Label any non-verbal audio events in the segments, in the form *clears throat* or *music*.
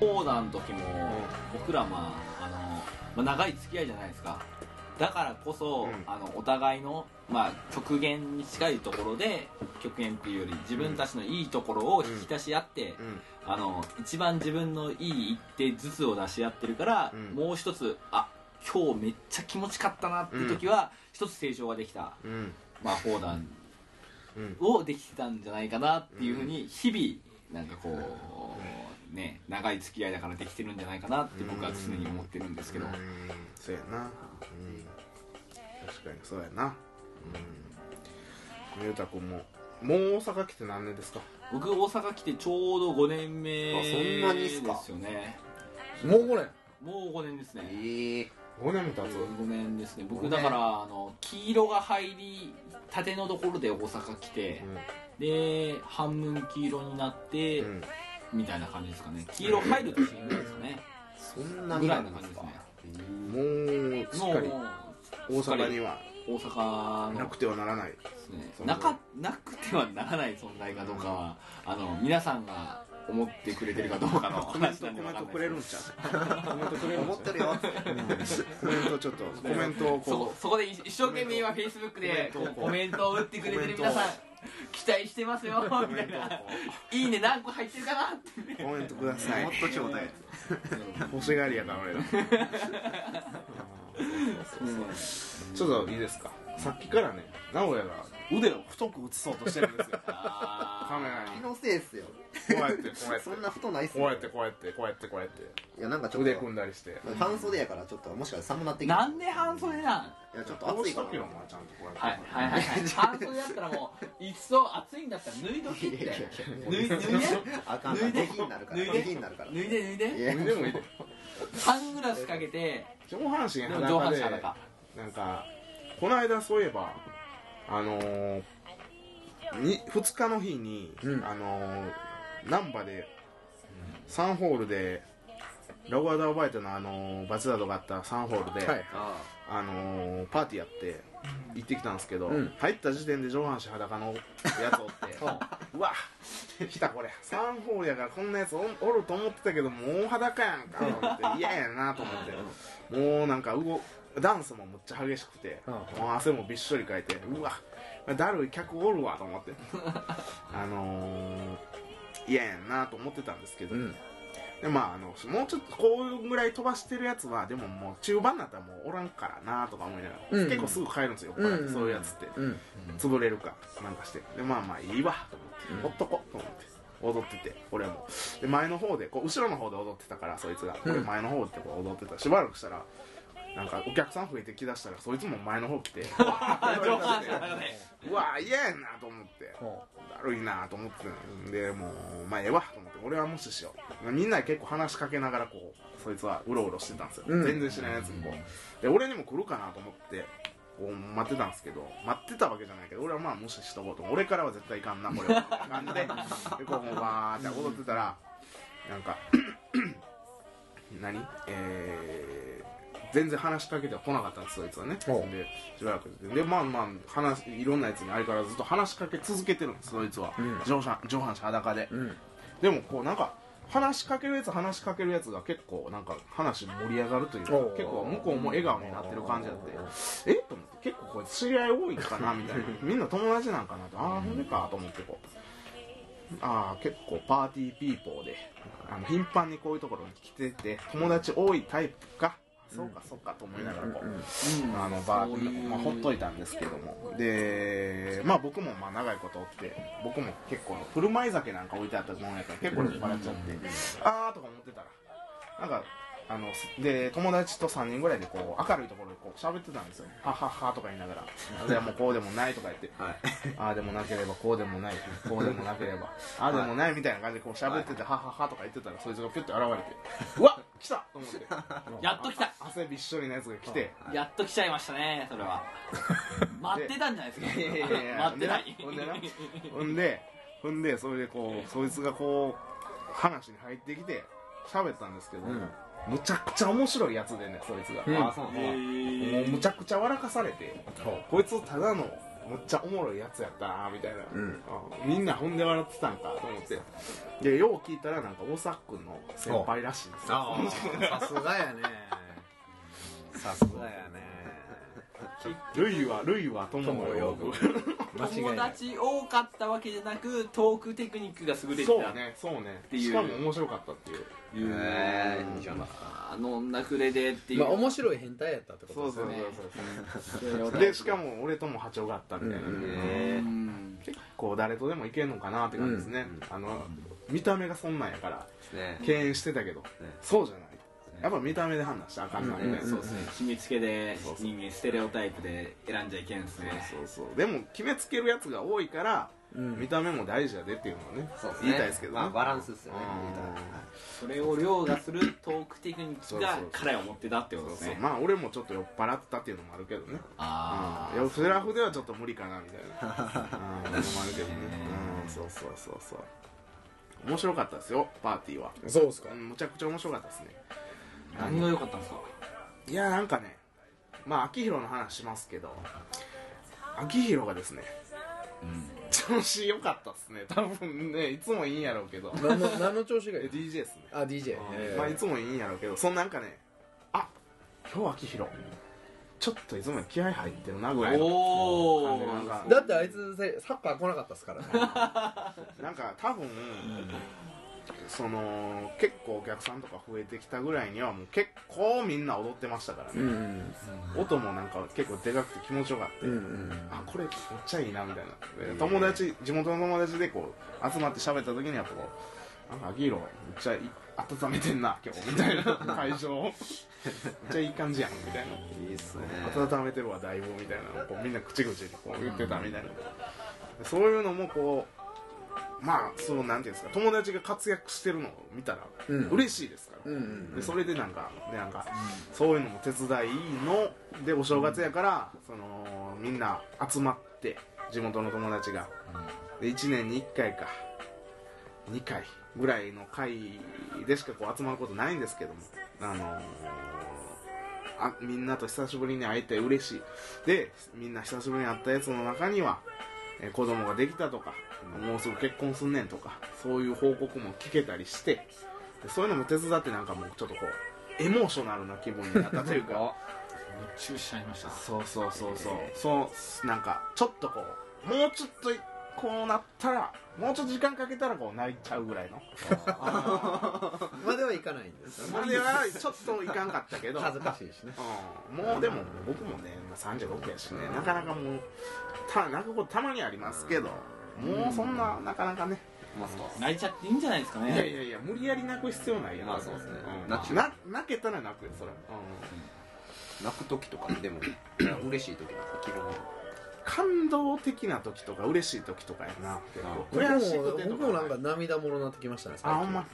講談の時も僕らまああの、まあ、長い付き合いじゃないですか。だからこそ、うん。あのお互いの、まあ、極限に近いところで極限っていうより自分たちのいいところを引き出し合って、うん。あの一番自分のいい一手ずつを出し合ってるから、うん。もう一つあ今日めっちゃ気持ちかったなっていう時は、一つ成長ができた、うん。まあ、砲弾うん。をできてたんじゃないかなっていうふうに日々なんかこうね長い付き合いだからできてるんじゃないかなって僕は常に思ってるんですけど。うんそうやな。うん。確かにそうやな。うん。ゆうたくんももう大阪来て何年ですか？僕大阪来てちょうど5年目あそんなにっすか？ですよねもう5年。もう5年ですね。ええ。5年も経つ？5年ですね。僕だからあの黄色が入りたてのところで大阪来てで半分黄色になって、うんみたいな感じですかね。黄色入る年ぐらいですかね。そんなぐらいな感じですかね。もうしっかりもう大阪には。大阪の。なくてはならない。ですねなかなくてはならない存在かどうかは、あの皆さんが思ってくれてるかどうかの *laughs* コメント話なんでコメントくれるんちゃう？コメントくれるんちゃう？思ってるよ。コメントちょっとコメントをそここそこで一生懸命今フェイスブックでコメントをコメントを打ってくれてる皆さん期待してますよ *laughs* みたいな。いいね何個入ってるかなって。うコメントください。もっとちょうだい。欲しがりやから。俺らちょっといいですか。さっきからね名古屋が腕を太く映そうとしてるんですよ。カメラに気のせいっすよ。こうやってこうやって。そんな太ないっすこうやってこうやってこうやってこうやって。いやなんかちょっ腕と組んだりして。半袖やからちょっともしかしたら寒なってきた。なんで半袖なん？いやちょっと暑いから。ちゃんとこうやって。はいはいはい。はい半袖だったらもう一層暑いんだったら脱いどきって。いやいやいや脱い脱いであかん脱いで脱いで下品になるから脱いで脱いいでやでもいいでサングラスかけて上半身でも上裸で半身裸なんかこの間そういえばあのー、に2日の日に、うん。あのー、難波で3ホールでラゴアダーバイトのあのーバチダードがあった3ホールで、はい。あのーパーティーやって行ってきたんですけど、うん。入った時点で上半身裸のやつおって *laughs* うわ来たこれ。3ホールやからこんなやつおおると思ってたけどもう裸やんかと思って *laughs* 嫌やなと思って。もうなんか動ダンスもむっちゃ激しくて、うん。もう汗もびっしょりかいてうわだるい客おるわと思って。*laughs* あのー嫌やなと思ってたんですけど、うん。でまああのもうちょっとこうぐらい飛ばしてるやつはでももう中盤になったらもうおらんからなとか思いながら、うん。結構すぐ帰るんですよ、うん。そういうやつって、うん。潰れるかなんかして。でまあまあいいわと思って、ほっとこと思って。踊ってて俺も。で前の方でこう後ろの方で踊ってたからそいつが、うん。俺前の方でこう踊ってた。しばらくしたらなんかお客さん増えてきだしたらそいつも前の方来て *laughs* 上半身裸でうわ嫌やなと思って。ほだるいなと思ってたんでもうまあええわと思って俺は無視しよう。みんなに結構話しかけながらこうそいつはうろうろしてたんですよ、うん。全然知らないやつにこう。で俺にも来るかなと思ってこう待ってたんですけど待ってたわけじゃないけど俺はまあ無視しとこうと。俺からは絶対いかんなこれは。*laughs* なんで？でこうバーって踊ってたらなんか *laughs* 何？えー、全然話しかけては来なかったんですそいつはね。でしばらくででまあまあ話いろんなやつに相変わらずずっと話しかけ続けてるんですそいつは、うん。上半上半身裸で、ううん。でもこうなんか話しかけるやつ話しかけるやつが結構なんか話盛り上がるというか結構向こうも笑顔になってる感じだってえ？と思って。結構こいつ知り合い多いんかな？みたいな。*laughs* みんな友達なんかな？ってああほんでかと思ってこう。ああ結構パーティーピーポーであの頻繁にこういうところに来てて友達多いタイプか？そうかそうかと思いながらこう、あのバーそういうまあ、ほっといたんですけども。でまあ僕もまあ長いことおって僕も結構振る舞い酒なんか置いてあったもんやから結構酔っ払っちゃって、あーとか思ってたらなんかあので友達と3人ぐらいでこう明るいところでこう喋ってたんですよはっはっはとか言いながら。でもうこうでもないとか言って、ああでもなければこうでもない。こうでもなければ。*laughs* ああでもないみたいな感じでこう喋っててはっはっはとか言ってたらそいつがピュッて現れて。うわ来た。と思って。*laughs* やっと来た。汗びっしょりのやつが来て。やっと来ちゃいましたねそれは。*laughs* 待ってたんじゃないですか。いやいやいや待ってないほんでな。ほんでほんでそれでこうそいつがこう話に入ってきて喋ったんですけど、うん。むちゃくちゃ面白いやつでねそいつが、うん。あそうもうむちゃくちゃ笑かされてこいつただのむっちゃおもろいやつやったなみたいな、うん。うん。みんなほんで笑ってたんかと思って。でよう聞いたらなんか大阪君の先輩らしいんですよ。さすがやね。*laughs* さすがやねルイはルイは友を呼ぶ友達多かったわけじゃなくトークテクニックが優れてたそう。ねそうね。ていうしかも面白かったっていう。いうへー。いいじゃんまあ飲んだくれでっていう、まあ面白い変態やったってことですよそうそうねそうそう。でしかも俺とも波長があったみたいな、う結構誰とでもいけんのかなって感じですね、あの見た目がそんなんやからね。敬遠してたけど、そうじゃないやっぱ見た目で判断したらあかんなみたいな、うんそうですね。決めつけで人間ステレオタイプで選んじゃいけんですね。そうそう。でも決めつけるやつが多いから、うん。見た目も大事やでっていうのをねそうですね。言いたいですけどね、まあバランスですよね。それを凌駕するトークテクニックが彼は持ってたってことそうそう。ですねまあ俺もちょっと酔っ払ってたっていうのもあるけどね。あうん。いやフラフではちょっと無理かなみたいな。うん。のもあるけどね。うん。そうそうそうそう。面白かったですよパーティーは。そうですか。うん。むちゃくちゃ面白かったですね。あ何が良かったんですか？いやなんかねまあ秋広の話しますけど秋広がですね調子良かったですね。多分ねいつもいいんやろうけど。何の何の調子がいえい DJ ですね。あ DJ えーまあいつもいいんやろうけどそのなんかねあ今日秋広ちょっといつも気合入ってるなぐらいのおお感じだってあいつせサッカー来なかったですからね。*laughs* なんか多分、その結構お客さんとか増えてきたぐらいにはもう結構みんな踊ってましたからね、うん音もなんか結構でかくて気持ちよかった、うんうんあこれめっちゃいいなみたいな。で友達地元の友達でこう集まって喋った時にはこうなんか秋広めっちゃい温めてんな今日みたいな会場めっちゃいい感じやんみたいな。いいっすね。温めてるわだいぶみたいなこうみんな口々にこう言ってたみたいな、そういうのもこうまあそうなんていうんですか友達が活躍してるのを見たらうん。嬉しいですから、うんうんでそれでなんかでなんかそういうのも手伝いのでお正月やからそのみんな集まって地元の友達が。で1年に1回か2回ぐらいの会でしかこう集まることないんですけどもあのーあみんなと久しぶりに会えて嬉しい。でみんな久しぶりに会ったやつの中には、えー子供ができたとか、もうすぐ結婚すんねんとかそういう報告も聞けたりしてでそういうのも手伝ってなんかもうちょっとこうエモーショナルな気分になったというか。*laughs* 注しちゃいました。そうそうそうそう。そうなんかちょっとこうもうちょっとこうなったらもうちょっと時間かけたらこう泣いちゃうぐらいの。まではいかないんですよ。まではちょっといかんかったけど。恥ずかしいしね。うん。もうでも僕もねまあ36やしね。なかなかもうた泣くことたまにありますけど。もうそんななかなかね。泣いちゃっていいんじゃないですかね。いやいやいや無理やり泣く必要ないやんまあそうですね。ん。泣泣けたら泣くよそれ、泣く時とかでも *clears throat* 嬉しい時なんですか基本感動的な時とか嬉しい時とかやな結構僕悔しと僕もなんか涙もろになってきましたねあほんま。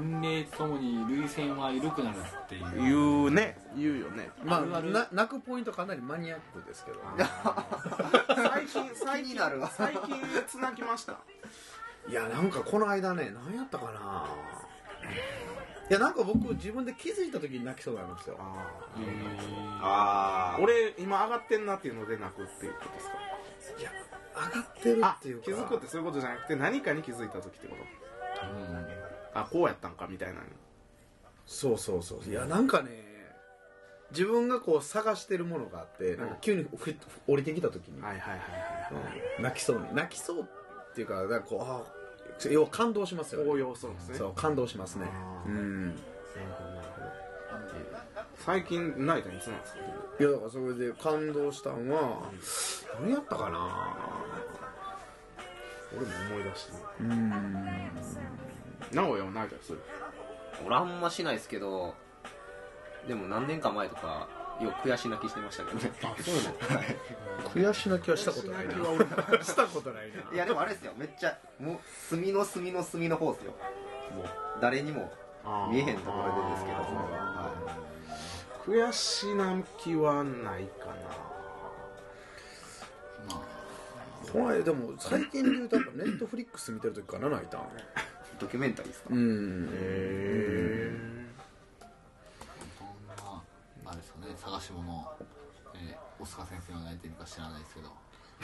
年齢とともに涙腺は緩くなるっていう。言うね言うよね。まああるある。な泣くポイントかなりマニアックですけど。*laughs* 最近最近なるわ。最近いつ泣きました。いやなんかこの間ね何やったかないやなんか僕自分で気づいた時に泣きそうになるんですよ。ああ俺今上がってんなっていうので泣くっていうことですか？いや上がってるあっていうか。気づくってそういうことじゃなくて何かに気づいた時ってこと？あこうやったんかみたいなそうそうそういやなんかね自分がこう探してるものがあってなんか急にふ降りてきた時に、はいはいはいはいうん泣きそうに。泣きそうっていうかなんかこうあ要は感動しますよ、高ね、揚そうですね。そう感動しますね。うん。最近泣いたのいつなんですか？いやだからそれで感動したんは何やったかな？俺も思い出してねうん。名古屋も泣いたりする？俺あんましないですけどでも何年か前とかよく悔し泣きしてましたけどね。あそうなの？悔し泣きはしたことないな。悔し泣きは俺 *laughs* したことないな。いやでもあれですよ。めっちゃもう隅の隅の隅の方ですよ。もう。誰にも見えへんところでですけどそれは、は悔し泣きはないかこの間でも最近で言うとやっぱネットフリックス見てる時から泣いたんい、ドキュメンタリーですか、うん。なへえ探し物、えー、大塚先生が泣いてるか知らないですけど。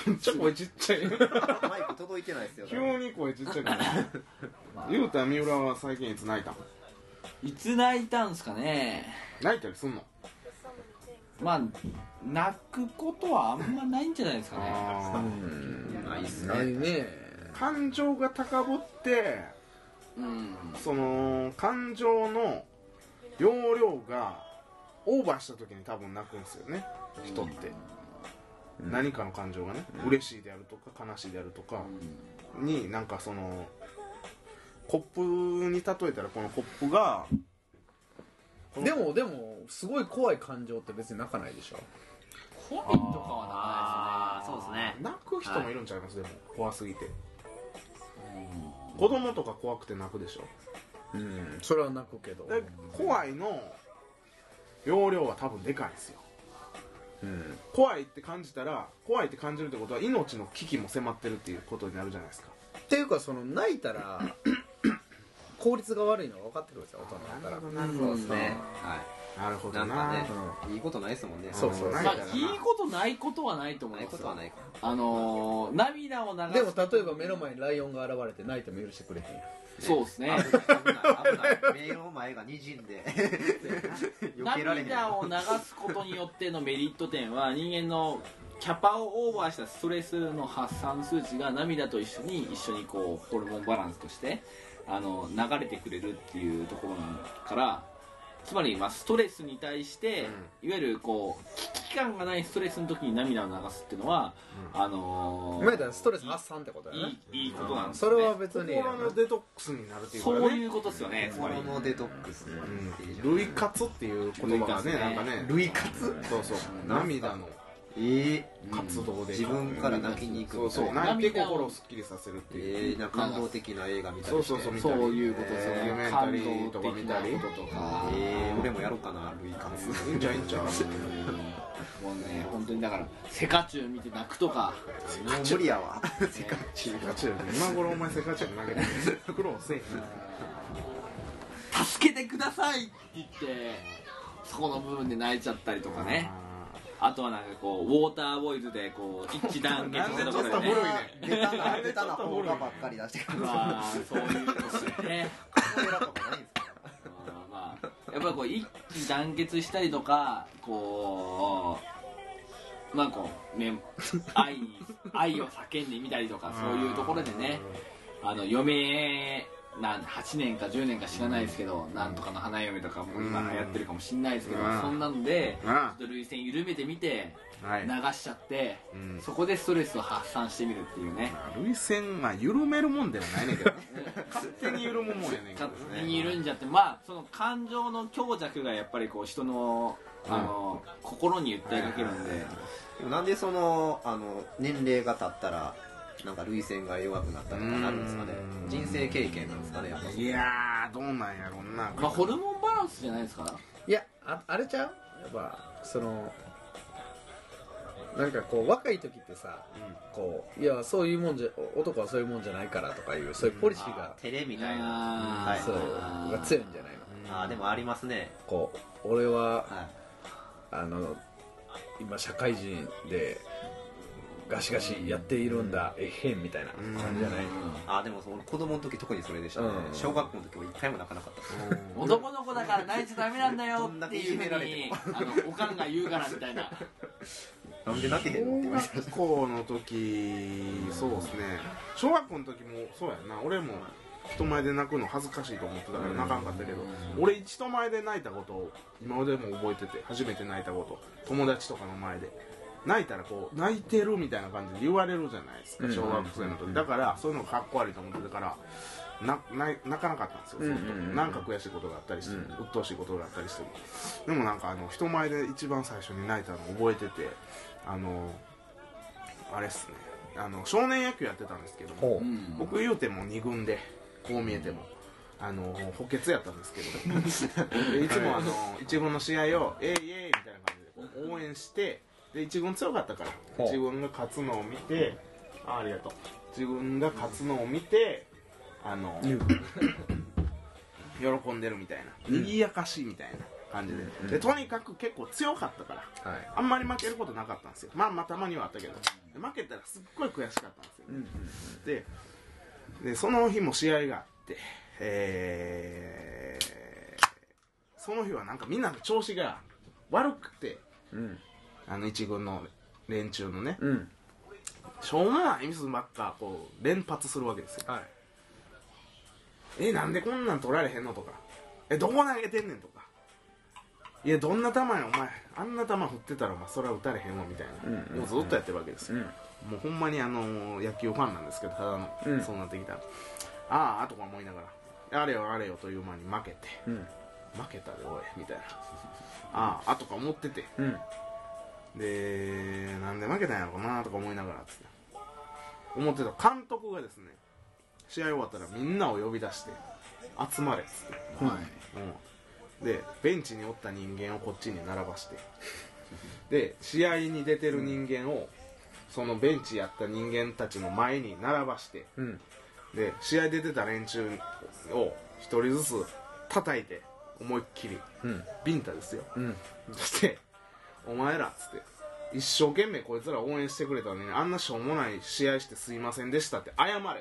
めっちゃ声ちっちゃい。マイク届いてないですよ急に声ちっちゃくなる言うたら三浦は最近いつ泣いたん？いつ泣いたんすかね。泣いたりすんの？まあ泣くことはあんまないんじゃないですかね。あないっすないね。感情が高ぶってうん。その感情の容量がオーバーした時に多分泣くんですよね。人って、何かの感情がね、嬉しいであるとか悲しいであるとかになんかそのコップに例えたらこのコップがでもでもすごい怖い感情って別に泣かないでしょ。怖いとかはああそうですね。泣く人もいるんちゃいます、でも怖すぎて。子供とか怖くて泣くでしょ？うんそれは泣くけど。で怖いの容量は多分でかいんですよ。うん怖いって感じたら怖いって感じるってことは命の危機も迫ってるっていうことになるじゃないですか。っていうかその泣いたら *clears throat* 効率が悪いのが分かってくるんですよ大人だったら。なるそうですね。はなるほいな。んどなかねいいことないですもんね。そうそう。まあないいいことないことはないと思ないいまことはないかあのー涙を流す。でも例えば目の前にライオンが現れて泣いても許してくれへんそうですね。危ない危ない。目の前が滲んで。避けられへん涙を流すことによってのメリット点は人間のキャパをオーバーしたストレスの発散数値が涙と一緒に一緒にこうホルモンバランスとしてあの流れてくれるっていうところからつまりまあストレスに対して、いわゆるこう危機感がないストレスの時に涙を流すっていうのは、あのー今やったらストレス発散ってことやね。いいいいことなんですよ、ね、それは別に心のデトックスになるっていうかね。そういうことですよねつまり。心のデトックスうん類活っていう言葉がねねなんかね。類活？そうそう。涙のえ活動で。自分から泣きに行くそうそう。泣いて心をすっきりさせるってえいう。ー、なんか感動的な映画見たりして。そうそうそう。いうことですよね。ドキュメンタリーとか見たり。ととか。えー、俺もやろうかな類活いいんちゃういいんちゃうもうね本当にだからセカチュウ見て泣くとか。もう無理やわ。セカチュウ。今頃お前セカチュウ投げてる苦労せえ助けてくださいって言ってそこの部分で泣いちゃったりとかねあとはなんかこうウォーターボーイズでこう一致団結したところでねなんでちょっと古いね。*laughs* ベタなベタな方がばっかり出してくる。まあそういうことですよね。カメラとかないんですか？うんまあやっぱりこう一致団結したりとかこうまあこうね愛愛を叫んでみたりとかそういうところでね。あの余命なん8年か10年か知らないですけどなんとかの花嫁とかも今流行ってるかもしれないですけどうん。そんなのでちょあっと涙腺緩めてみてはい。流しちゃってうん。そこでストレスを発散してみるっていうね。涙腺まあ緩めるもんではないねんけどね。*laughs* 勝手に緩むもんやねんけど勝手にね緩んじゃってまあその感情の強弱がやっぱりこう人のあの心に訴えかけるんで。でもなんでそのあの年齢が経ったらなんか涙腺が弱くなったとかなるんですかね。うん。人生経験なんですかねやっぱ。いやーどうなんやろうなまあホルモンバランスじゃないですか。いやああれちゃう？やっぱそのなんかこう若い時ってさこういやそういうもんじゃ男はそういうもんじゃないからとかいうそういうポリシーが、照れみたいな。はい。そうが強いんじゃないの？あーでもありますね。こう俺ははあの今社会人でガシガシやっているんだえへんみたいな感じじゃないいあーでもその子供の時特にそれでしたね。うん。小学校の時も一回も泣かなかった。男の子だから泣いちゃダメなんだよっていうふめられてうにも。あのおかんが言うからみたいな。なんで泣けへんのって言われて小学校の時そうですね。小学校の時もそうやんな。俺も人前で泣くの恥ずかしいと思ってたから泣かんかったけど俺人前で泣いたことを今でも覚えてて初めて泣いたこと友達とかの前で泣いたらこう泣いてるみたいな感じで言われるじゃないですかうん。小学生の時。だからそういうのがかっこ悪いと思ってたからなな泣かなかったんですよずっと。うん。うんうんなんか悔しいことがあったりしてうん。鬱陶しいことがあったりしても。でもなんかあの人前で一番最初に泣いたの覚えててあのあれっすね。あの少年野球やってたんですけども僕言うても2軍でこう見えてもあの補欠やったんですけど *laughs* でいつもあの1軍の試合を「えいえい」みたいな感じで応援してで1軍強かったから。ほう。1軍が勝つのを見てあありがとう。1軍が勝つのを見てあの *coughs* 喜んでるみたいな。賑やかしいみたいな感じで,、うん。でとにかく結構強かったからはい。あんまり負けることなかったんですよ。まあまあたまにはあったけど。で負けたらすっごい悔しかったんですよ、うん。ででその日も試合があってえーその日はなんかみんなの調子が悪くてうんあの一軍の連中のねうん。しょうもないミスばっかこう連発するわけですよ。はい。えなんでこんなん取られへんのとか。えどこ投げてんねんとか。いやどんな球やお前。あんな球振ってたらお前それは打たれへんわみたいな、うんうんもうずっとやってるわけですよ、うん。もうほんまにあの野球ファンなんですけどただの、うん。そうなってきたら。ああとか思いながら。あれよあれよという間に負けて。うん。負けたでおいみたいな。ああとか思ってて。うんでなんで負けたんやろうなとか思いながらつって。思ってた監督がですね試合終わったらみんなを呼び出して集まれっつって、はい。うん、でベンチにおった人間をこっちに並ばして。で試合に出てる人間をそのベンチやった人間たちの前に並ばして。うん。で試合出てた連中を一人ずつ叩いて思いっきりうん。ビンタですよ。うん。そして「お前ら」っつって。一生懸命こいつら応援してくれたのにあんなしょうもない試合してすいませんでしたって謝れっつって、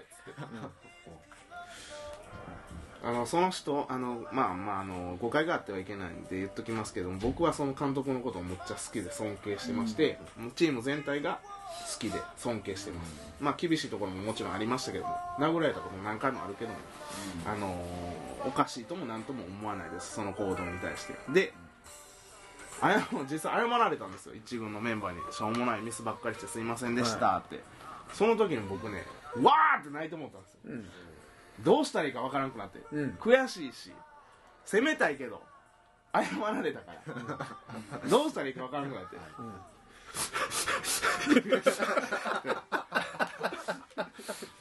あのその人あのまあまああの誤解があってはいけないんで言っときますけども僕はその監督のことをむっちゃ好きで尊敬してまして、チーム全体が好きで尊敬してます、まあ厳しいところももちろんありましたけども殴られたことも何回もあるけども、あのおかしいとも何とも思わないですその行動に対して。であや *laughs* 実際謝られたんですよ。一軍のメンバーに。しょうもないミスばっかりしてすいませんでしたって、その時に僕ねわーって泣いて思ったんですよ。うん。どうしたらいいかわからなくなって、うん。悔しいし責めたいけど謝られたから。どうしたらいいかわからなくなって、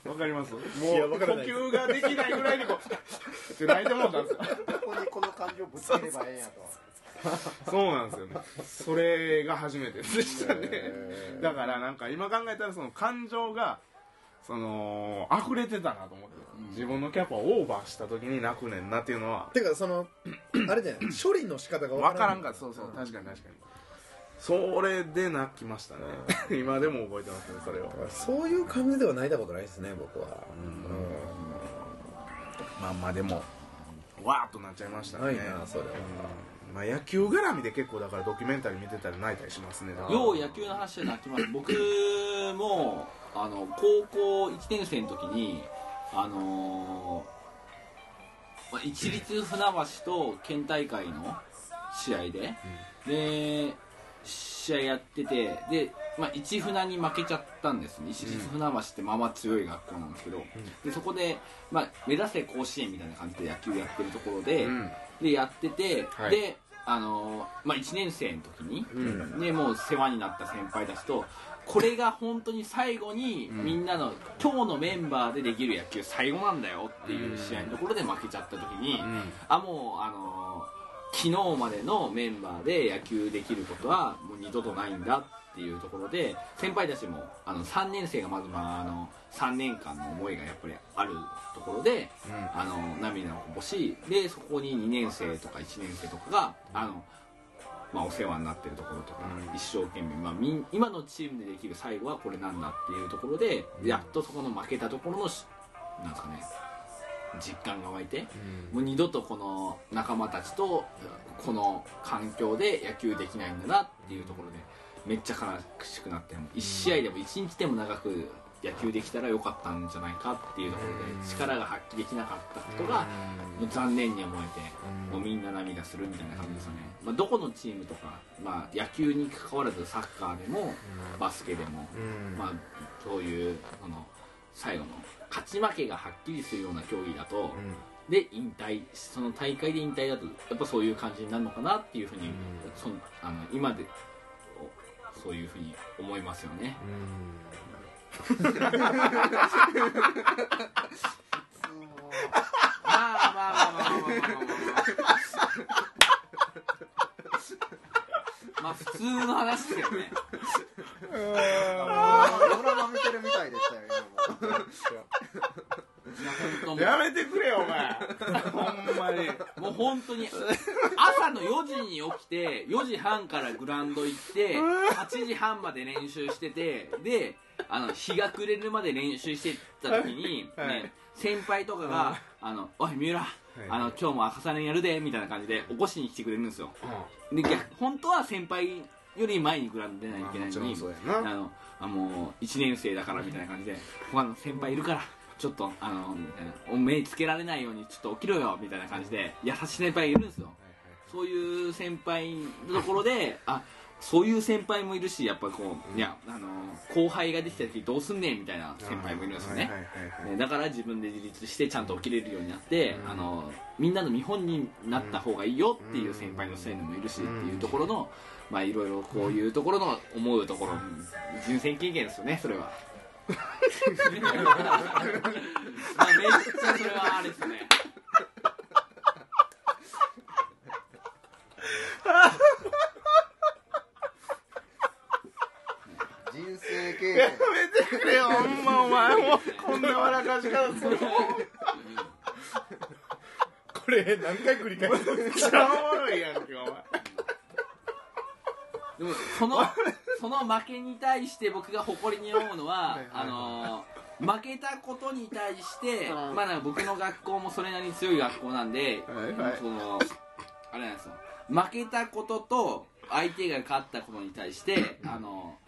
わかります？もいうやわからない呼吸ができないぐらいにこうって泣いてもうたんですよ。ここにこの感情ぶつければええんやと *laughs* そうなんですよね。それが初めてでしたね。だからなんか今考えたらその感情がその溢れてたなと思って、自分のキャパをオーバーした時に泣くねんなっていうのは。てかその *clears throat* あれじゃない処理の仕方が分からん。かった。そうそう。確かに確かに。それで泣きましたね。*laughs* 今でも覚えてますねそれをそういう感じでは泣いたことないですね僕は。まあまあでもわーっとなっちゃいましたね。ないなそれは。うんまあ野球絡みで結構だからドキュメンタリー見てたら泣いたりしますね。よう野球の話で泣きます。*laughs* 僕もあの高校1年生の時にあのーまあ一律船橋と県大会の試合で、で試合やっててで、まあ、一船に負けちゃったんですね。一律船橋ってまあまあ強い学校なんですけど、でそこで、まあ、目指せ甲子園みたいな感じで野球やってるところで、うん。でやってて、はい。であのーまあ、1年生の時に、うん。でもう世話になった先輩たちとこれが本当に最後にうん。みんなの、今日のメンバーでできる野球最後なんだよっていう試合のところで負けちゃった時に、うん。あもうあのー昨日までのメンバーで野球できることはもう二度とないんだっていうところで先輩たちもあの3年生がまず、まあ、あの3年間の思いがやっぱりあるところで、うん。あの涙をこぼしでそこに2年生とか1年生とかがあの、まあ、お世話になってるところとか、うん。一生懸命、まあ、みん今のチームでできる最後はこれなんだっていうところで、うん。やっとそこの負けたところのしなんですかね実感が湧いて。うん。もう二度とこの仲間たちとこの環境で野球できないんだなっていうところでめっちゃ悲しくなって1試合でも1日でも長く野球できたらよかったんじゃないかっていうところうんで力が発揮できなかったことがもう残念に思えてうん。もうみんな涙するみたいな感じですよね、まあ、どこのチームとか、まあ、野球に関わらずサッカーでもバスケでも、うん。まあ、そういうその最後の勝ち負けがはっきりするような競技だと、で引退その大会で引退だとやっぱそういう感じになるのかなっていうふうに、うん。そんあの今でおそういうふうに思いますよね。まあまあまあまあまあまあまあまあまあ普通の話ですよねドラマ見てるみたいでしたよ今もやめてくれよお前。ほんまに。もう本当に朝の4時に起きて4時半からグラウンド行って8時半まで練習しててであの日が暮れるまで練習してた時に、ねはい。先輩とかが「あのおい三浦、あの今日も朝練やるで」みたいな感じで起こしに来てくれるんですよ。で逆本当は先輩より前にグラウンド出ないといけないのにまあのあもう1年生だからみたいな感じで他の先輩いるからちょっとあのみたいな。お目つけられないようにちょっと起きろよみたいな感じで優しい先輩がいるんですよ。そういう先輩のところであそういう先輩もいるしやっぱこう、いやあの後輩ができた時どうすんねんみたいな先輩もいるんですよね。だから自分で自立してちゃんと起きれるようになって、あのみんなの見本になった方がいいよっていう先輩のそういうのもいるしっていうところの、まあいろいろこういうところの思うところ人生経験ですよねそれはまあめっちゃそれはあれですね人生経や験めてくれよほんまお前。もうこんな笑かし方するこれ何回繰り返すめっちゃおもろいやんけお前でもその *laughs* その負けに対して僕が誇りに思うのはあの負けたことに対して、まあ、僕の学校もそれなりに強い学校なんで、はいはい。そのあれなんですよ。負けたことと相手が勝ったことに対してあの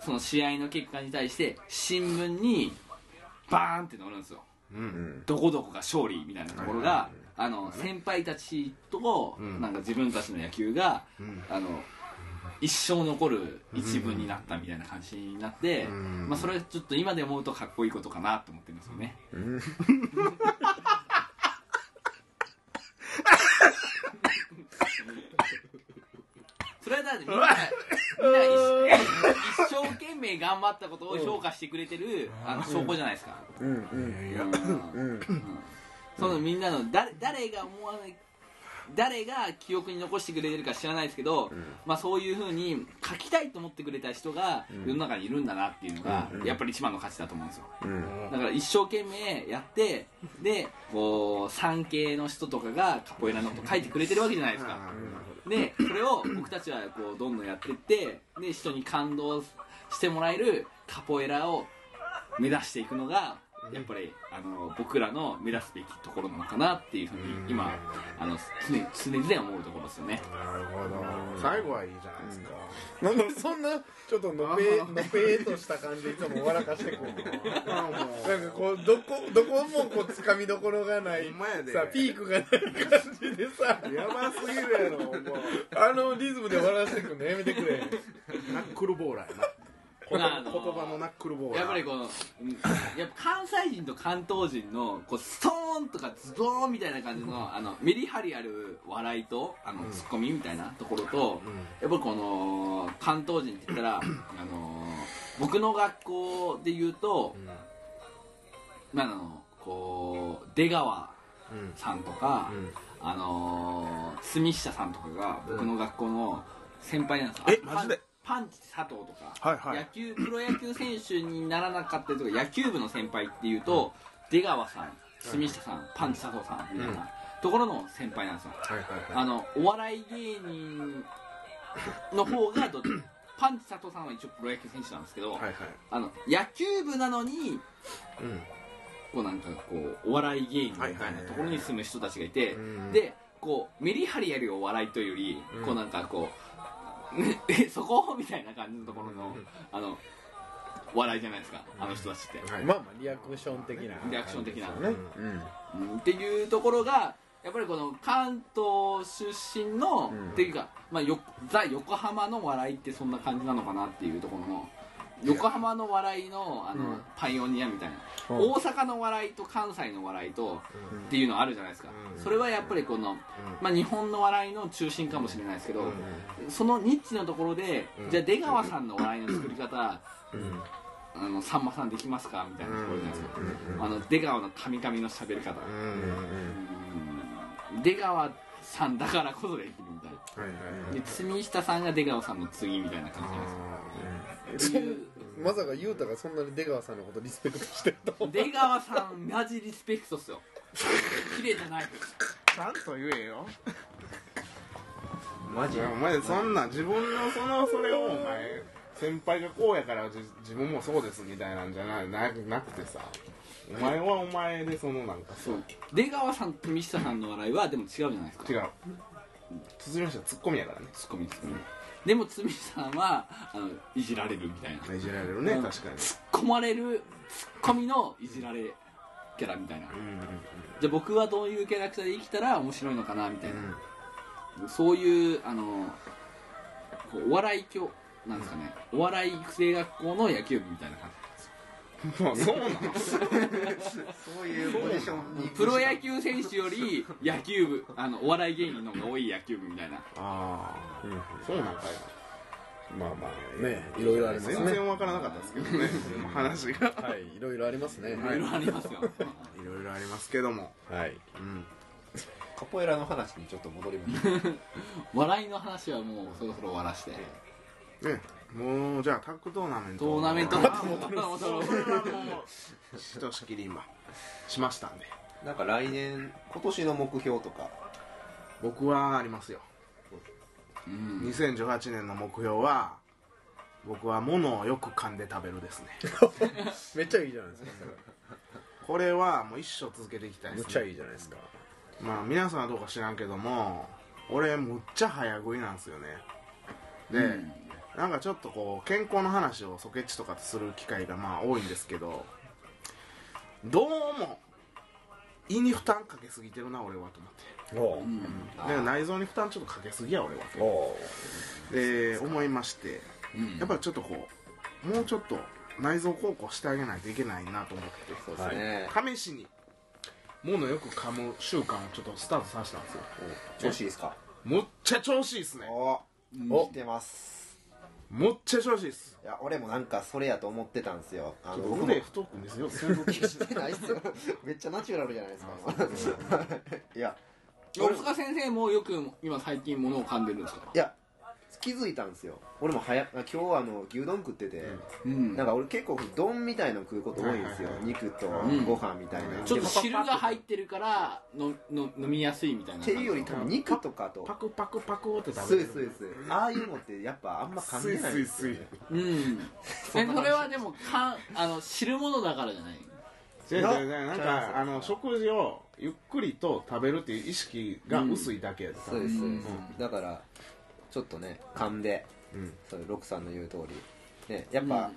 その試合の結果に対して新聞にバーンって載るんですよ。うんどこどこが勝利みたいなところが、あの先輩たちと、うん。なんか自分たちの野球が、ん。あの一生残る一文になったみたいな感じになって、ん。まあ、それはちょっと今で思うとかっこいいことかなと思ってるんですよね、それはだってみんな一一生懸命頑張ったことを評価してくれてる、あの証拠じゃないですか、うん。うん。そのみんなの誰誰が思わない誰が記憶に残してくれてるか知らないですけど、まあ、そういうふうに書きたいと思ってくれた人が世の中にいるんだなっていうのがやっぱり一番の価値だと思うんですよ。だから一生懸命やってでこう産経の人とかがカポエラのこと書いてくれてるわけじゃないですか。でそれを僕たちはこうどんどんやっていってで人に感動してもらえるカポエラを目指していくのがやっぱりあの僕らの目指すべきところなのかなっていうふうに今あの常常々思うところですよね。なるほど。最後はいいじゃないですか。なん。でそんなちょっとのぺの。ぺーとした感じでいつも笑かしてくるのあもうなんかこうどこどこもこうつかみどころがない。さピークがない感じでさ。やばすぎるやろもうあのリズムで笑わせてくるのやめてくれ。ナックルボーラーやな。言まああの葉言葉のナックルボーラーやっぱりこのうんやっぱ関西人と関東人のこうストーンとかズドーンみたいな感じのあのメリハリある笑いとあのツッコミみたいなところと、やっぱこの関東人って言ったらあの僕の学校で言うと、まああのこう出川うんさんとか、うんあのー、住下さんとかが僕の学校の先輩なんですよ、えあマジでパンチ佐藤とか、はいはい。野球プロ野球選手にならなかったりとか野球部の先輩っていうと、出川さん住下さんパンチ佐藤さんみたいなところの先輩なんですよ、はいはいあはい。のお笑い芸人の方がど *coughs* パンチ佐藤さんは一応プロ野球選手なんですけど、はいはい。あの野球部なのにうん。こうなんかこうお笑い芸人みたいなところに住む人たちがいて、うん。でこうメリハリやるお笑いというより、うん。こうなんかこうね *laughs* えそこ？*laughs* みたいな感じのところの、あの笑いじゃないですか。あの人たちって、はい。まあまあリアクション的な。リアクション的な。感じですよね。うん。っていうところがやっぱりこの関東出身の、うん。っていうか、まあ、よザ横浜の笑いってそんな感じなのかなっていうところの横浜の笑いのあの、うん。パイオニアみたいな、うん。大阪の笑いと関西の笑いと、っていうのあるじゃないですか、うん。それはやっぱりこの、まあ、日本の笑いの中心かもしれないですけど、うん。そのニッチのところで、うん。じゃあ出川さんの笑いの作り方うん。あのさんまさんできますかみたいなところじゃないですか、うん。あの出川のカミカミの喋り方、出川さんだからこそできるみたいな。で住下さんが出川さんの次みたいな感じじゃないですかっていうまさか雄太がそんなに出川さんのことリスペクトしてると思う。出川さんマジリスペクトっすよ。*laughs* 綺麗じゃない。ちゃんと言えよ。マジ？お前そんな自分のそのそれをお前先輩がこうやからじ自分もそうですみたいなんじゃなななくてさ。お前はお前でそのなんかそう。出川さんと三下さんの笑いはでも違うじゃないですか。違う。辻下はツッコミやからね。ツッコミツッコミでも堤さんはあのいじられるみたいな。突っいじられるねうん確かに。込まれるツッコミのいじられキャラみたいな。じゃあ僕はどういうキャラクターで生きたら面白いのかなみたいうん。な、そういうあのこうお笑い教なんですかね。お笑い育成学校の野球部みたいな感まあそうなのそういうポジションにじプロ野球選手より野球部あのお笑い芸人の方が多い野球部みたいな。ああそうなんかいまあまあねいろいろありますね。全然わからなかったですけどね。話が。はいいろいろありますね。い。ろいろありますよ、いろいろありますけども。はい。うん。カポエラの話にちょっと戻りましょう笑いの話はもうそろそろ終わらして。ねもうじゃあタッグトーナメント。トーナメント。のあもうこれはもうひとしきり今しましたんでなんか来年今年の目標とか僕はありますようん2018年の目標は僕は物をよく噛んで食べるですねめっちゃいいじゃないですかこれはもう一生続けていきたいです、ね、むっちゃいいじゃないですかまあ皆さんはどうか知らんけども俺むっちゃ早食いなんですよねで、うんなんかちょっとこう健康の話をソケッチとかとする機会がまあ多いんですけどどうも胃に負担かけすぎてるな俺はと思って。おう。うん。で内臓に負担ちょっとかけすぎや俺はおとで思いまして。うん。やっぱりちょっとこうもうちょっと内臓孝行してあげないといけないなと思って。そうですね、試しに物よく噛む習慣をちょっとスタートさせたんですよ。お調子いいですか？むっちゃ調子いいっすね。おお来てますむっちゃ調子いいっす。いや俺もなんかそれやと思ってたんですよ。あの僕も。腕太く見せよう。専属して *laughs* ないっすよ。めっちゃナチュラルじゃないですか今 *laughs* いや。大塚先生もよく今最近物を噛んでるんですか？いや気づいたんですよ。俺も早今日あの牛丼食ってて、うん。なんか俺結構丼みたいの食うこと多いんですよ。はいはいはい。肉とん。ご飯みたいな、ちょっと汁が入ってるからのの飲みやすいみたいなっていうより多分肉とかと。パクパクパクって食そうべですそうです。ああいうのってやっぱあんま噛んでないんですよ、ね、スイスイ。うん。*laughs* えそれはでもかあの汁物だからじゃない違う違う違う。なんかあの食事をゆっくりと食べるっていう意識が薄いだけやでそうですそうです、うん。だからちょっとね噛んでうん。それロクさんの言う通り。ねやっぱ、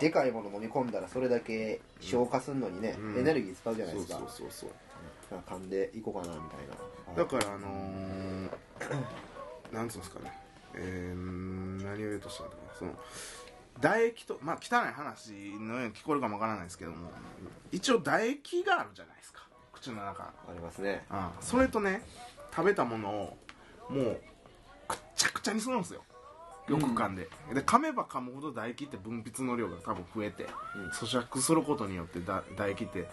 でかいもの飲み込んだらそれだけ消化するのにね、うん。エネルギー使うじゃないそうですか。そうそうそうだから噛んでいこうかなみたいな。だからあのー、なんつうんですかね。えー、何を言おうとしたんだその唾液とまあ汚い話のように聞こえるかもわからないですけども一応唾液があるじゃないですか。口の中。ありますね。ああそれとね食べたものをもうくっちゃくちゃにするんですよ。よく噛んで、で噛めば噛むほど唾液って分泌の量が多分増えて、うん咀嚼することによってだ唾液って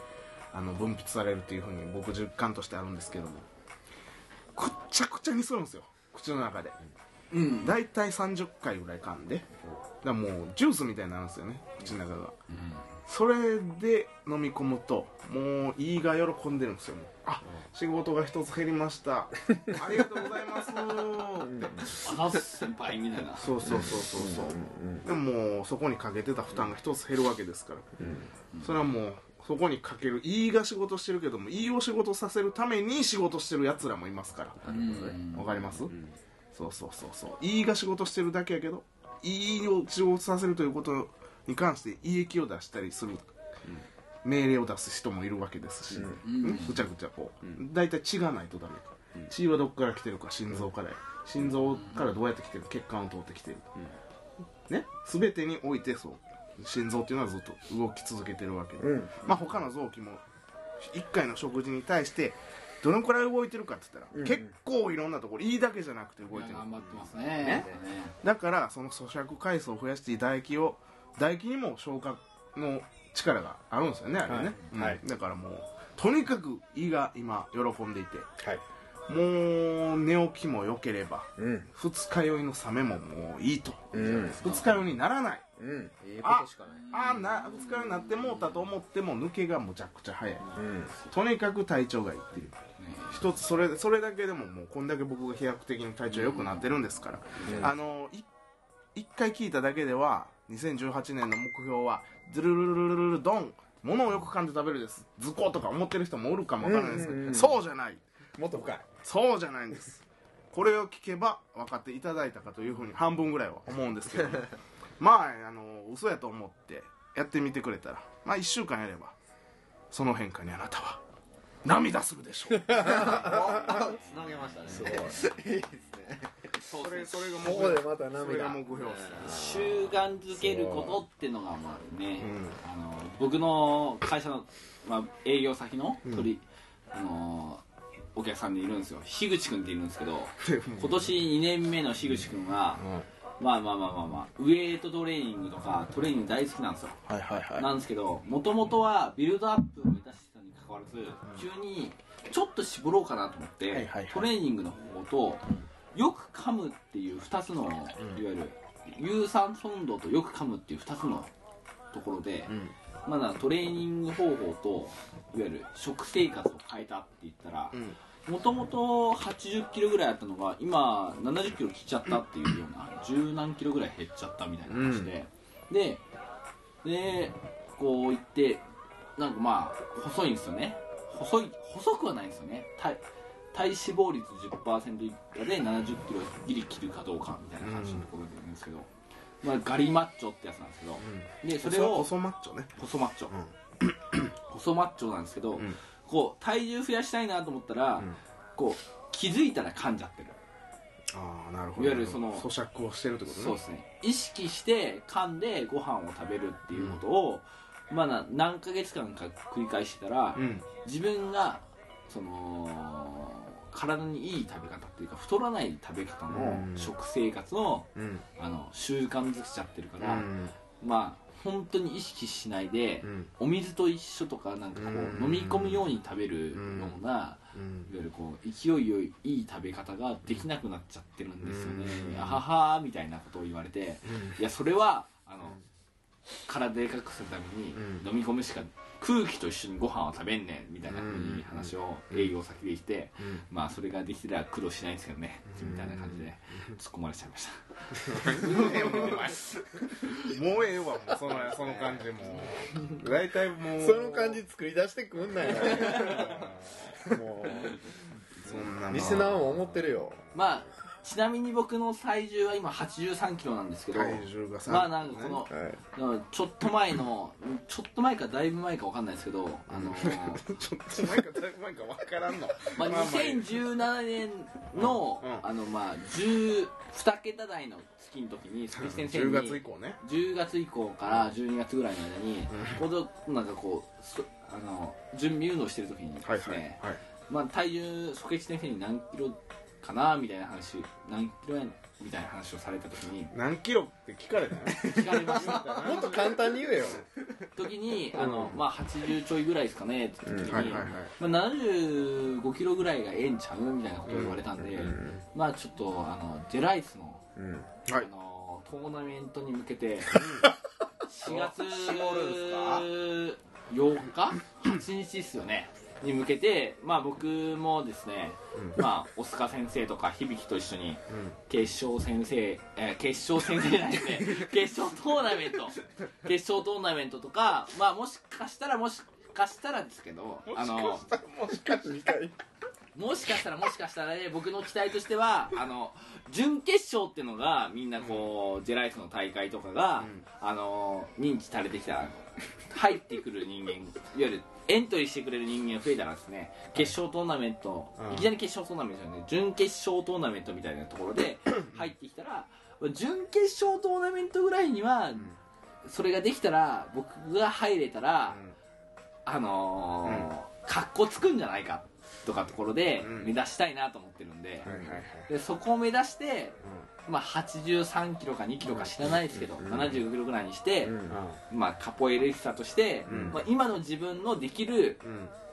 あの分泌されるっていうふうに僕実感としてあるんですけども。くっちゃくちゃにするんですよ。口の中で。うん。大体30回ぐらい噛んで。だからもうジュースみたいになるんですよね。口の中が。それで飲み込むともう胃が喜んでるんですよ。もうあ仕事が一つ減りました。ありがとうございます。って。先輩みたいなそうそうそうそう。そうでももうそこにかけてた負担が一つ減るわけですから。それはもうそこにかける胃が仕事してるけども胃を仕事させるために仕事してるやつらもいますから。うん。わかります？そうそうそうそう。胃が仕事してるだけやけど胃を仕事させるということに関して胃液を出したりする命令を出す人もいるわけですし、ぐちゃぐちゃこう。大体血がないとダメ血はどこから来てるか心臓からや。心臓からどうやって来てる血管を通ってきてるね。全てにおいてそう。心臓っていうのはずっと動き続けてるわけで、うん。まあ他の臓器も1回の食事に対してどのくらい動いてるかって言ったら、うん。結構いろんなところ胃だけじゃなくて動いてる。頑張ってますね。ね。だからその咀嚼回数を増やして唾液を唾液にも消化の力があるんですよねあれね、うん。はい。だからもうとにかく胃が今喜んでいてはい。もう寝起きも良ければうん。二日酔いの冷めももういいと。うん。二日酔いにならない。うん。いいことしかない。ああな二日酔いになってもうたと思っても抜けがむちゃくちゃ早い。うん。とにかく体調がいいっていう。一つそれそれだけでももうこんだけ僕が飛躍的に体調良くなってるんですから、うん。あのい一回聞いただけでは2018年の目標はズルルルルルルルドン。物をよく噛んで食べるです。図工とか思ってる人もおるかもわからないですけど、うんうんうん。そうじゃない。もっと深い。そうじゃないんです。これを聞けば分かっていただいたかというふうに半分ぐらいは思うんですけど。*laughs* まああの嘘やと思ってやってみてくれたらまあ1週間やればその変化にあなたは涙するでしょう。*laughs* つなげましたね。すご *laughs* いいいですねそれそれが目ここでまた涙目標です習慣づけることってのがまあね、うん。あの僕の会社の、まあ、営業先の取り、あのお客さんでいるんですよ。樋口君っているんですけど *laughs* 今年2年目の樋口君は、まあまあまあまあまあウエイトトレーニングとかトレーニング大好きなんですよ。はいはいはい。なんですけどもともとはビルドアップを目指してたにかかわらず急にちょっと絞ろうかなと思って、はいはいはい。トレーニングの方法とよく噛むっていう2つの、いわゆる有酸素運動とよく噛むっていう2つのところで、うん。まだトレーニング方法といわゆる食生活を変えたって言ったらうん。もともと80キロぐらいあったのが今70キロ切っちゃったっていうような十何キロぐらい減っちゃったみたいな話で、ででこう言ってなんかまあ細いんですよね。細い細くはないんですよね体体脂肪率10%以下で70キロギリ切るかどうかみたいな感じのところで言うんですけど、まあ、ガリマッチョってやつなんですけど、でそれを細マッチョね。細マッチョ、*coughs* 細マッチョなんですけど、ん。こう体重増やしたいなと思ったら、ん。こう気づいたら噛んじゃってる。ああなるほど。いわゆるその咀嚼をしてるってことね。そうですね。意識して噛んでご飯を食べるっていうことを、まあな何ヶ月間か繰り返してたら、うん。自分がその体にいい食べ方っていうか太らない食べ方のうん。食生活の,、うん。あの習慣づけちゃってるから、うん。まあ本当に意識しないで、うん。お水と一緒とかなんかこう、うん。飲み込むように食べるような、うん。いわゆるこう勢いよいいい食べ方ができなくなっちゃってるんですよね、うん。あははみたいなことを言われて、いやそれはあの、体でかくするためにうん。飲み込むしか空気と一緒にご飯を食べんねんみたいなふうに話を営業先で言って、うん。まあそれができてたら苦労しないんですけどね、みたいな感じで突っ込まれちゃいました。もうええわ。もうそのその感じも。う大体もう。その感じ作り出してくんなよ *laughs* もそんなうリスナーも思ってるよ。まあちなみに僕の体重は今8 3キロなんですけど体重がさまあなんかこの、はい。ちょっと前のちょっと前かだいぶ前かわかんないですけどあのー *laughs* ちょっと前かだいぶ前か分からんの。*laughs* まあ、まあ2017年の、うん。うんあのまあ10 2桁台の月の時に先生に10月以降ね。10月以降から12月ぐらいの間に、こうなんかこうそあの準備運動してる時にはいですね、はいはいまあ、体重ソケチ先生に何キロかなみたいな話何キロやみたいな話をされた時に何キロって聞かれたよ聞かれました。*laughs* もっと簡単に言えよ。時にあの、まあ、80ちょいぐらいですかねって言った時に、はいはいはい。まあ、75キロぐらいがええんちゃうみたいなことを言われたんで、まあちょっとあのジェライスのうん。はい。あのトーナメントに向けて *laughs* 4月絞るんすか？8日？8日っすよねに向けてまあ僕もですね、まあ大塚先生とか響と一緒に決勝先生、えー決勝先生じゃないですね。*laughs* 決勝トーナメント。決勝トーナメントとかまあもしかしたらもしかしたらですけどあのもしかして2回もしかしたらもしかしたらね僕の期待としてはあの準決勝っていうのがみんなこうジェライスの大会とかが、あの認知されてきたら入ってくる人間いわゆるエントリーしてくれる人間が増えたらですね決勝トーナメント、うん。いきなり決勝トーナメントじゃなくて準決勝トーナメントみたいなところで *coughs* 入ってきたら準決勝トーナメントぐらいには、それができたら僕が入れたら、あのー、かっこつくんじゃないかとかところでうん。目指したいなと思ってるんで,、でそこを目指して、まあ、83キロか2キロか知らないですけど、75キロぐらいにして、うん。まあ、カポエイレッサとして、うん。まあ、今の自分のできる、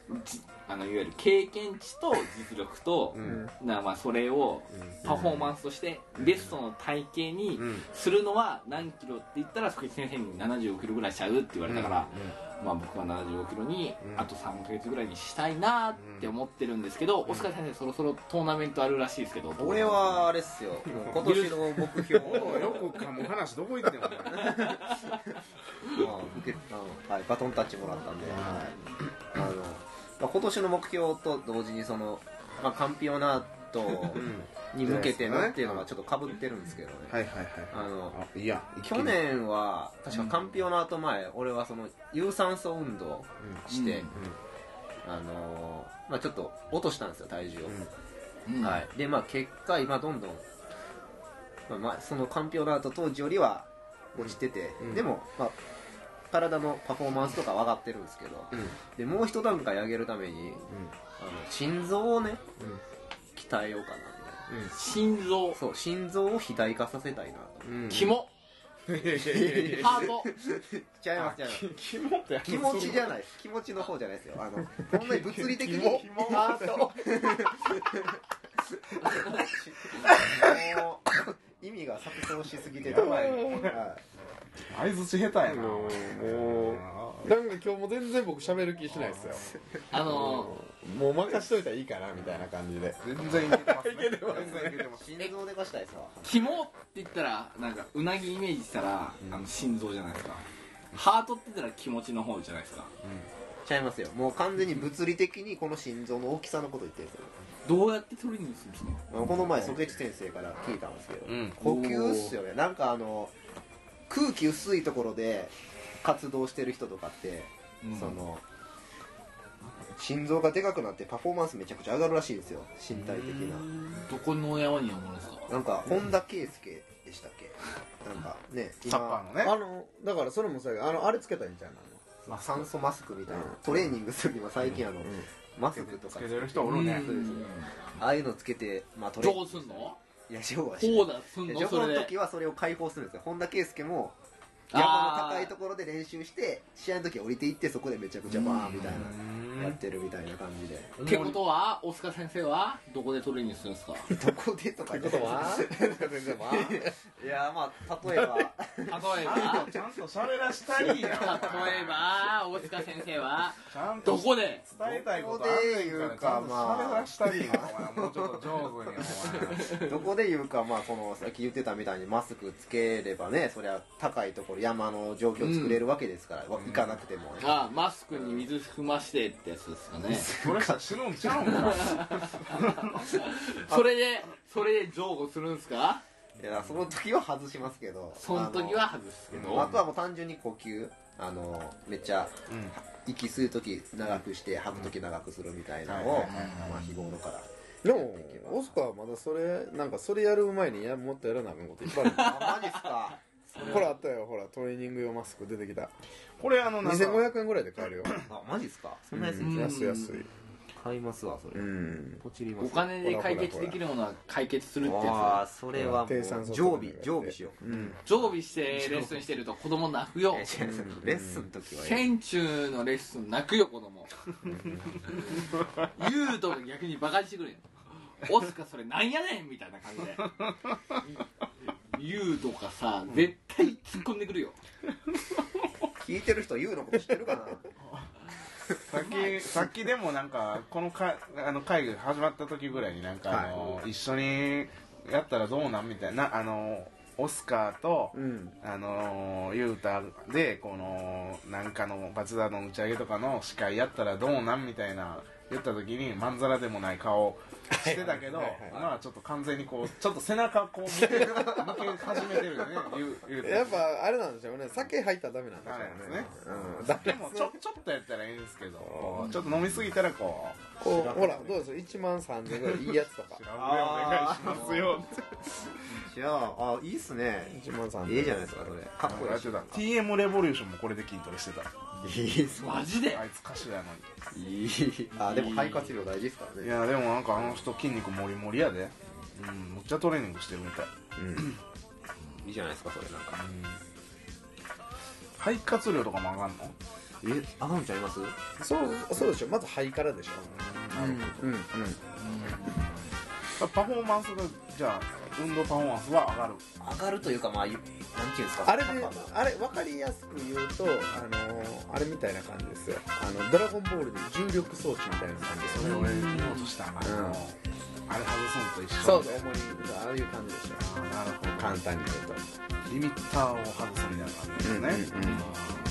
うん。じあのいわゆる経験値と実力と、うん。なまあそれをパフォーマンスとしてベストの体型にうん。するのは何キロって言ったら福井先生に75キロぐらいしちゃうって言われたから、まあ僕は75キロにうん。あと3ヶ月ぐらいにしたいなって思ってるんですけど、オスカー先生そろそろトーナメントあるらしいですけど俺はあれっすよ。今年の目標。*laughs* よく噛む話どこ行ってんの？お *laughs* 前まあはい、バトンタッチもらったんで、はい、あのまあ今年の目標と同時にその、まあ、カンピオナートに向けてのっていうのがちょっとかぶってるんですけどね、はいはいはい。あのあいいやん去年は確かカンピオナート前、俺はその有酸素運動をして、うんあのまあ、ちょっと落としたんですよ体重を、うん。はい、でまあ結果今どんどん、まあまあ、そのカンピオナート当時よりは落ちてて、うん。でも、まあ、体のパフォーマンスとかは上がってるんですけど、うん。でもう一段階上げるためにあの心臓をね鍛えようかなみたいな。心臓。そう心臓を肥大化させたいなと。ハート。違います違います。気持ちじゃない。です気持ちの方じゃないですよ。あのほんまに物理的に。肝。ハートもう意味が錯綜しすぎててやばいは相づち下手やな。もうなんか今日も全然僕喋る気しないですよ。あのもう任しといたらいいかなみたいな感じで。全然いけてます。ね全然いけてます。い心臓でかしたいさ肝って言ったらなんかうなぎイメージしたら、あの心臓じゃないですか。ハートって言ったら気持ちの方じゃないですか。ちゃいますよ。もう完全に物理的にこの心臓の大きさのこと言ってるんですよ。どうやってトレーニングするんですか？この前ソケチ先生から聞いたんですけど、うん。呼吸っすよね。なんかあの空気薄いところで活動してる人とかって、うん。その心臓がでかくなってパフォーマンスめちゃくちゃ上がるらしいんですよ身体的な。どこの山に思うんですか？なんか本田圭佑でしたっけ？なんかねサッカーのね。あのだからそれもそうやけどあのあれつけたんちゃうまあ酸素マスクみたいな、うん。トレーニングするには最近あの、マスクとか。つけてる人おるね。そうですああいうのつけてまあトレどうすんの？いやジョーはジョの？時はそれ。を解放するんですよ本田圭佑も山の高いところで練習して試合の時は降りていってそこでめちゃくちゃバーンみたいなやってるみたいな感じで。ってことは大塚先生はどこでトレーニングするんですか？*laughs* どこでとかってことは？*laughs* いやまあ例えば。例えば？ちゃんと喋らしたりや例えば大塚先生は？ちゃんとどこで？伝えたいことあんねんからちゃんと喋らしたりやもうちょっと上手にお前どこで言うかまあこのさっき言ってたみたいにマスクつければねそりゃ高いところ山の状況作れるわけですから、行かなくても。ねあマスクに水含ましてってやつですかね。それ死ぬんちゃうんか？*laughs* それでそれで譲歩するんですか？いやその時は外しますけど。その時は外すけあどのあとはもう単純に呼吸。あのめっちゃ息吸う時長くして吐く時長くするみたいなのを、まあ日頃からでもオスカーはまだそれなんかそれやる前にやもっとやらなあかんこといっぱいああマジっすか。るほらあったよ。ほらトレーニング用マスク出てきた。これあのなんか2500円ぐらいで買えるよ。あマジっすか？そんな安いうん。安い安い。買いますわそれ、うん。ポチります。お金で解決できるものは解決するってあやあそれはもう常備常備しよう。うん。つ常備してレッスンしてると子供泣くよ。レッスンの時は。戦中のレッスン泣くよ子供。ユートが逆にバカにしてくれ。んオスカそれなんやねんみたいな感じでユーとかさ絶対突っ込んでくるよ。聞いてる人ユウのこと知ってるかな。さっきさっきでもなんかこのかあの会議が始まった時ぐらいになんかあの、一緒にやったらどうなんみたいなあのオスカーと、うん。あのユータでこのなんかのバチダの打ち上げとかの司会やったらどうなんみたいな言った時にまんざらでもない顔してたけど、はいはいはいまあちょっと完全にこうちょっと背中こう向け向け始めてるよね。言う言うて。やっぱあれなんでしょうね。酒入ったらダメなんでしょうね。うん。でもちょちょっとやったらいいんですけど。ちょっと飲みすぎたらこうこうほらどうです1万3000円ぐらいいいやつとか。調べお願いしますよ。じゃああいいっすね。1万3000円いいじゃないですかそれ。かっこいい。TM レボリューションもこれで筋トレしてたいいっすマジで？あいつ歌手やのいい。あでも肺活量大事ですからね。にいやでもなんかあの人筋肉もりもりやで。うんむっちゃトレーニングしてるみたい。いいじゃないですかそれなんか。肺活量とかも上がんの？えあかんちゃんいます？そうそうでしょ。まず肺からでしょ。なるほどうんうんパフォーマンスがじゃあ運動パフォーマンスは上がる。上がるというかまあゆなんていうんですか？あれであ。れ分かりやすく言うとあのあれみたいな感じですよ。あのドラゴンボールで重力装置みたいな感じですそれよ俺言おうとしたあの、うんあれ外すのと一緒。そうそう重りああいう感じでしょ。あーなるほど。簡単に言うと。リミッターを外すみたいな感じですね、うんうんうん。あ